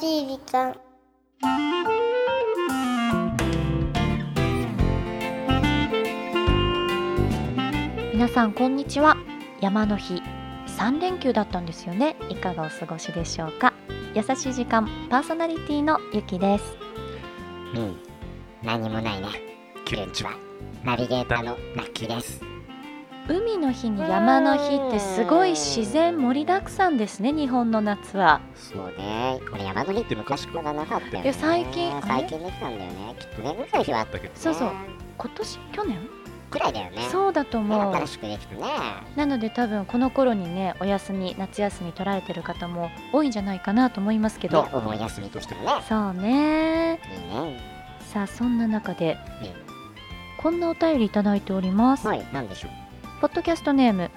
しい時間。皆さんこんにちは。山の日。3連休だったんですよね。いかがお過ごしでしょうか。優しい時間。パーソナリティのゆきです。うん。何もないね。キュンチはナビゲーターのラッキーです海の日に山の日ってすごい自然盛りだくさんですね日本の夏は。そうね。これ山の日って昔からなかったよね。最近最近できたんだよね。きっとね昔日はあったけどね。そうそう。今年？去年？くらいだよね。そうだと思う。新しくできたね。なので多分この頃にねお休み夏休み取られてる方も多いんじゃないかなと思いますけど、ねお盆休みとしてもね。そうね。いいね。さあそんな中でえこんなお便りいただいております、はいなんでしょう？ポッドキャストネーム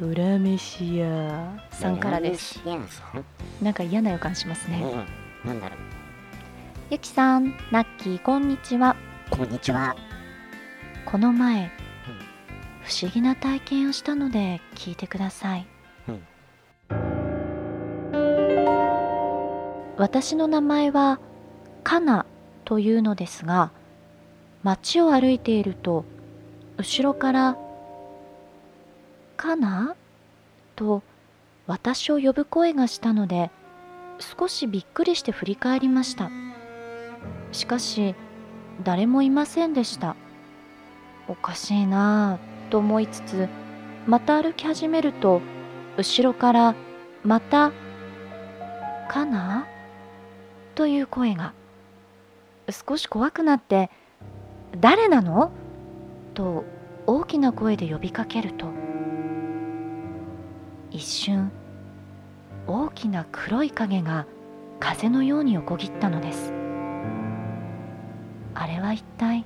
裏飯屋さんからです。なんか嫌な予感しますね。うんなんだろう。ゆきさんラッキーこんにちは。こんにちは。この前不思議な体験をしたので聞いてください、うん。私の名前はカナというのですが街を歩いていると後ろから「カナ?」と私を呼ぶ声がしたので少しびっくりして振り返りましたしかし誰もいませんでしたおかしいなぁと思いつつまた歩き始めると後ろからまた「かな?」という声が少し怖くなって「誰なの?」と大きな声で呼びかけると一瞬大きな黒い影が風のように横切ったのです。あれは一体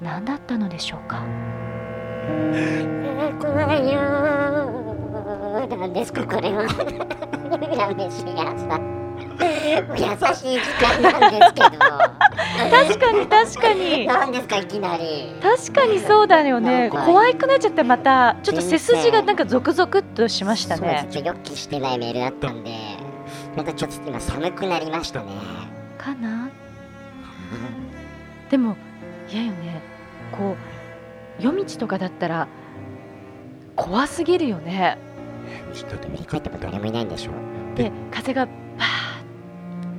何だったのでしょうか？怖いよーなんですかこれは。裏飯屋さん優しい時間なんですけど確かに確かに。なんですかいきなり。確かにそうだよね。怖くなっちゃってまたちょっと背筋がなんかゾクゾクっとしましたそうでねすちょ予期してないメールだったんでまたちょっと今寒くなりましたね。かな？でも嫌よね。こう夜道とかだったら怖すぎるよね。だって振り返っても誰もいないんでしょ？で風がバ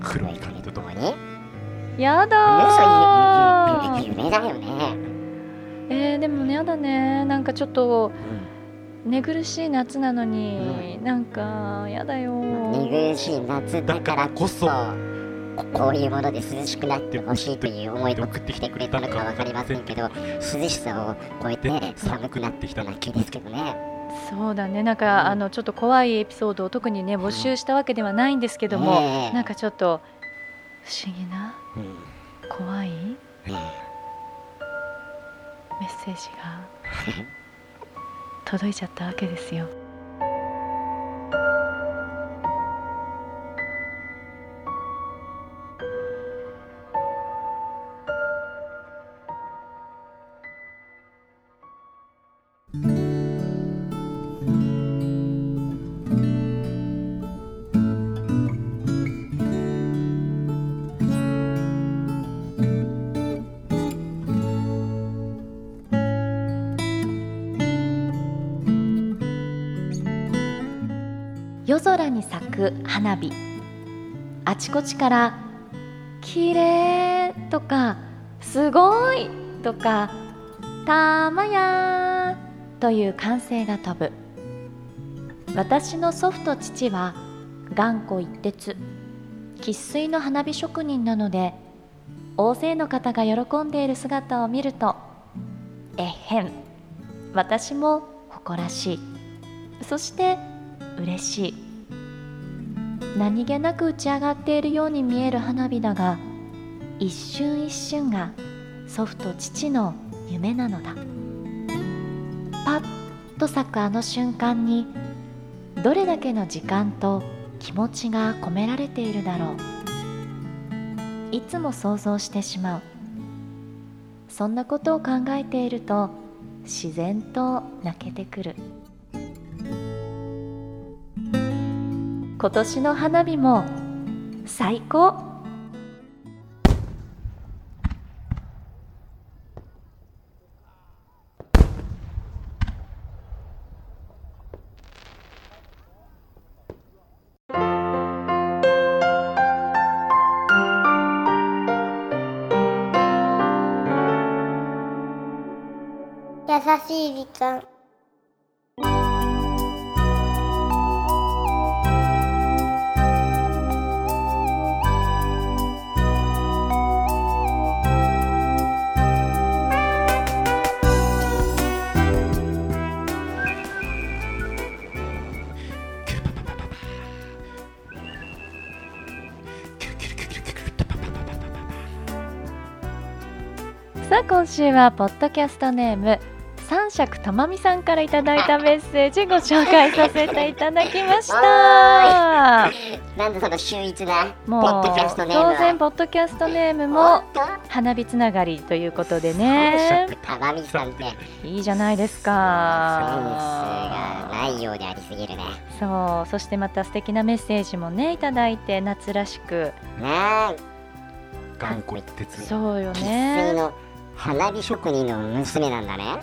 黒い影とともに？ーやだー。嘘夢だよね。えー、でもねやだね。なんかちょっと寝苦しい夏なのに、なんかやだよ寝苦しい夏だからこそここういうもので涼しくなってほしいという思いで送ってきてくれたのかわかりませんけど涼しさを超えて寒くなってきただけですけどね。そうだね。なんかあのちょっと怖いエピソードを特にね募集したわけではないんですけども、ええ。なんかちょっと不思議なうん怖いねメッセージが 届いちゃったわけですよ。夜空に咲く花火。あちこちから「きれい」とか「すごい」とか「たまや」という歓声が飛ぶ。私の祖父と父は頑固一徹生粋の花火職人なので大勢の方が喜んでいる姿を見るとえへん。私も誇らしい。そして嬉しい。何気なく打ち上がっているように見える花火だが一瞬一瞬が祖父と父の夢なのだ。パッと咲くあの瞬間にどれだけの時間と気持ちが込められているだろう。いつも想像してしまう。そんなことを考えていると自然と泣けてくる。今年の花火も最高。優しい時間。さあ今週はポッドキャストネーム三尺とまみさんからいただいたメッセージご紹介させていただきました。なんでその秀逸なもうポッドキャストネームは。当然ポッドキャストネームも花火つながりということで三ね色たまみさんって。いいじゃないですセンスがかないようでありすぎるね。そう。そしてまた素敵なメッセージもねいただいて夏らしく。ねえ。頑固一徹。そうよね。の花火職人の娘なんだね。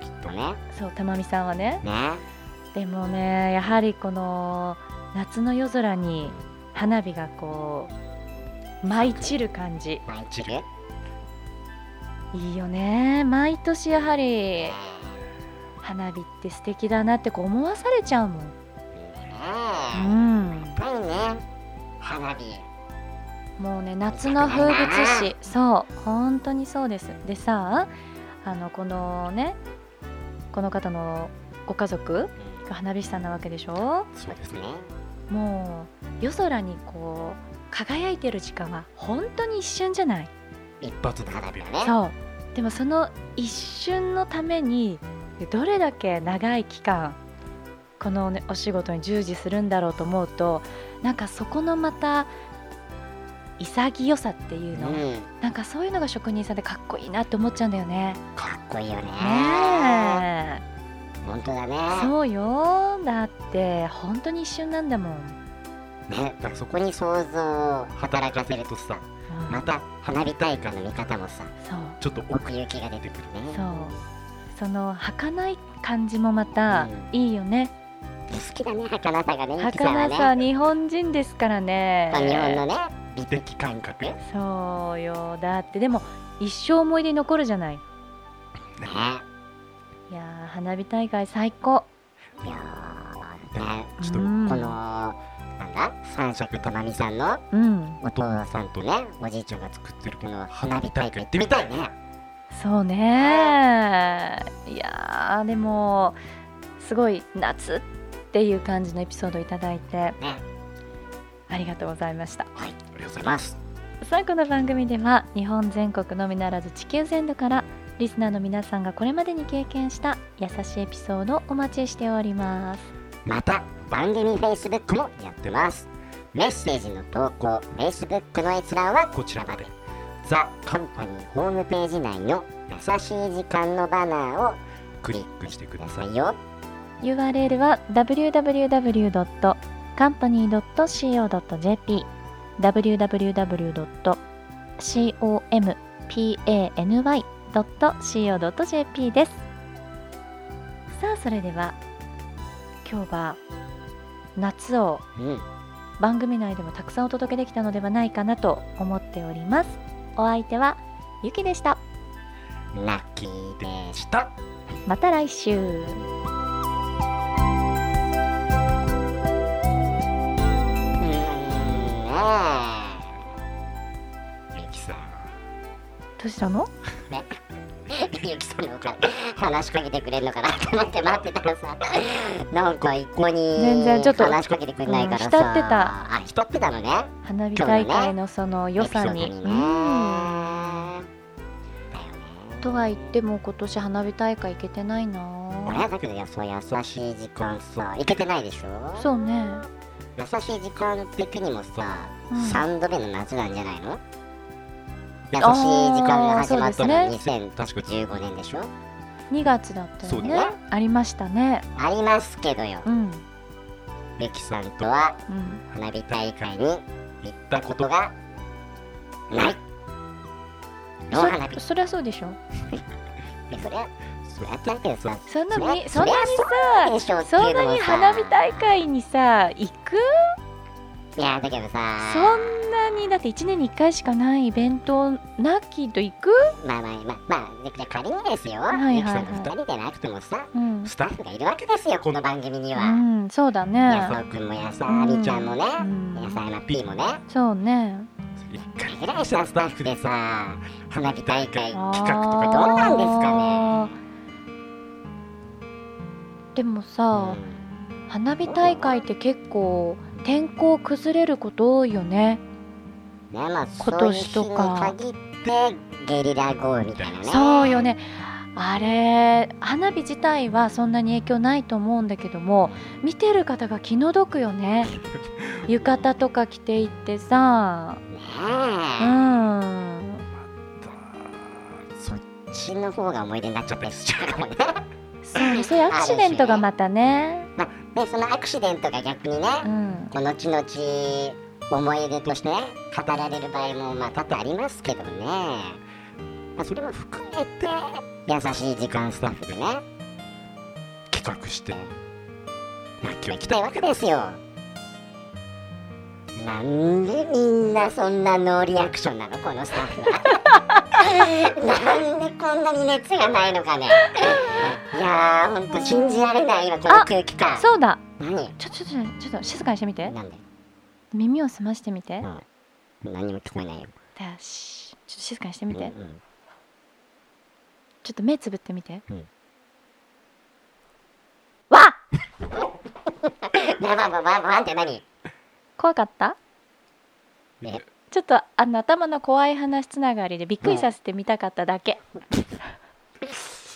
きっと。ね。そうたまみさんはね。ね。でもねやはりこの夏の夜空に花火がこう舞い散る感じ。マイチルいいよね。毎年やはり花火って素敵だなってこう思わされちゃうもん。ね。うえん。やっぱりね。花火もうね夏の風物詩。そう本当にそうです。でさあのこのねこの方のご家族が花火師さんなわけでしょ？そうですね。もう夜空にこう輝いてる時間は本当に一瞬じゃない？一発の花火をね。そう。でもその一瞬のためにどれだけ長い期間この、ね、お仕事に従事するんだろうと思うとなんかそこのまた潔さっていうの、うん。なんかそういうのが職人さんでかっこいいなって思っちゃうんだよね。かっこいいよね。ね本当だね。えそうよ。だって本当に一瞬なんだもん。ねだからそこに想像を働かせるとさうん。また花火大会の見方もさそう。ちょっと奥行きが出てくるね。そう。その儚い感じもまたういいよね。好きだね儚さがねゆきさね。さ日本人ですからね。日本のね美的感覚。ねそうよ。だってでも一生思い出に残るじゃない。ね。いやー花火大会最高。いやーね。ちょっとうんこのなんだ？三色とまみさんのうん。お父さんとねおじいちゃんが作ってるこの花火大会行ってみたいね。そうね。いやーでもすごい夏っていう感じのエピソードをいただいてね。ありがとうございました。はい。ありがとうござい出まます。さあこの番組では日本全国のみならず地球全土からリスナーの皆さんがこれまでに経験した優しいエピソードをお待ちしております。また番組 Facebook もやってます。メッセージの投稿 Facebook の閲覧はこちらまで。ザ・カンパニーホームページ内の優しい時間のバナーをクリックしてくださいよ。URL は www.company.co.jp www.company.co.jp です。さあそれでは今日は夏をうん。番組内でもたくさんお届けできたのではないかなと思っております。お相手はゆきでした。ラッキーでしした。また来週ねゆきさん。どうしたのえゆきさんの方から話しかけてくれるのかなと思って待ってたらさなんか一向に全然ちょっと話しかけてくれないからさ、うん浸ってた。あ浸ってたのね。花火大会のその良さに。ね。うん。とは言っても今年花火大会行けてないな。俺だけどいやそう優しい時間さ。いけてないでしょ？そうね優しい時間的にもさ、うん。3度目の夏なんじゃないの？優しい時間が始まったのあは確か2015年でしょ？2月だったよね。そうだね。ありましたね。ありますけどよ。うん。ゆきさんとはうん。花火大会に行ったことがない。の花火そそりゃそうでしょ。でそれはそれはだけどさそんなそりゃみそんなにさ。そんなに花火大会にさ行く？いやだけどさ。そんなにだって1年に1回しかないイベントなきと行く？まあまあまあまあねじゃあ仮にですよ、はいはいはい。ゆきさんと二人でなくてもさうん、スタッフがいるわけですよこの番組には、うん、そうだやね。さおくんもやさあみちゃんもね、うん。やさやま P もね。そうね。一回ぐらいさスタッフでさ花火大会企あ画とかどうなんですかねでもさ、花火大会って結構天候崩れること多いよね。ねまあ今年とかそういう日に限ってゲリラ豪雨みたいなね。そうよね。あれ花火自体はそんなに影響ないと思うんだけども見てる方が気の毒よね。浴衣とか着ていってさ。ねうえ、んそっちの方が思い出になっちゃったりしちゃうかもねそうそういうアクシデントがまたね。まあねそのアクシデントが逆にね、うん。後々思い出としてね語られる場合もまあ多々ありますけどね、まあ、それも含めて優しい時間スタッフでね企画してまあ今日行きたいわけですよ。なんでみんなそんなノーリアクションなのこのスタッフは なんでこんなに熱がないのかね。いやーほんと信じられないわこの空気感。そうだ。何？ちょちょちょちょっと静かにしてみて。なんで、耳を澄ましてみて。うん、何も聞こえないよ。よしちょっと静かにしてみて、うんうん。ちょっと目つぶってみて、うん。わっ！バババババンって何？怖かった？ねちょっとあの頭の怖い話つながりでびっくりさせてみたかっただけ、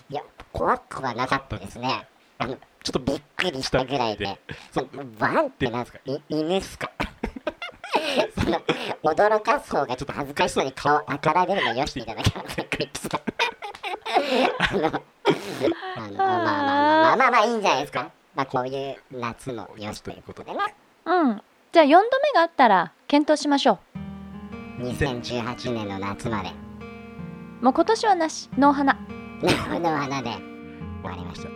いや怖くはなかったですね。あのちょっとびっくりしたぐらいで。そのバンってなんすか？い犬っすか？その驚かす方がちょっと恥ずかしそうに顔あかられるのよしていただけますかクリップさんあのあのまあまあまあまあまあまあいいんじゃないですかまあこういう夏もよしということでねうんじゃあ4度目があったら検討しましょ2018年の夏まで。うもう今年はなしノー花の花で。終わりました。あ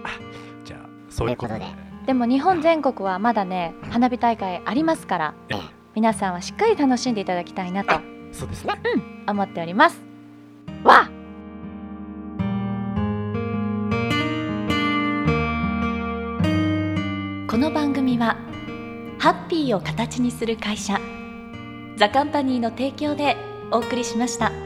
じゃあそういうことでというで。も日本全国はまだね花火大会ありますからええ。皆さんはしっかり楽しんでいただきたいなとそうですね。思っております。わこの番組はハッピーを形にする会社ザカンパニーの提供でお送りしました。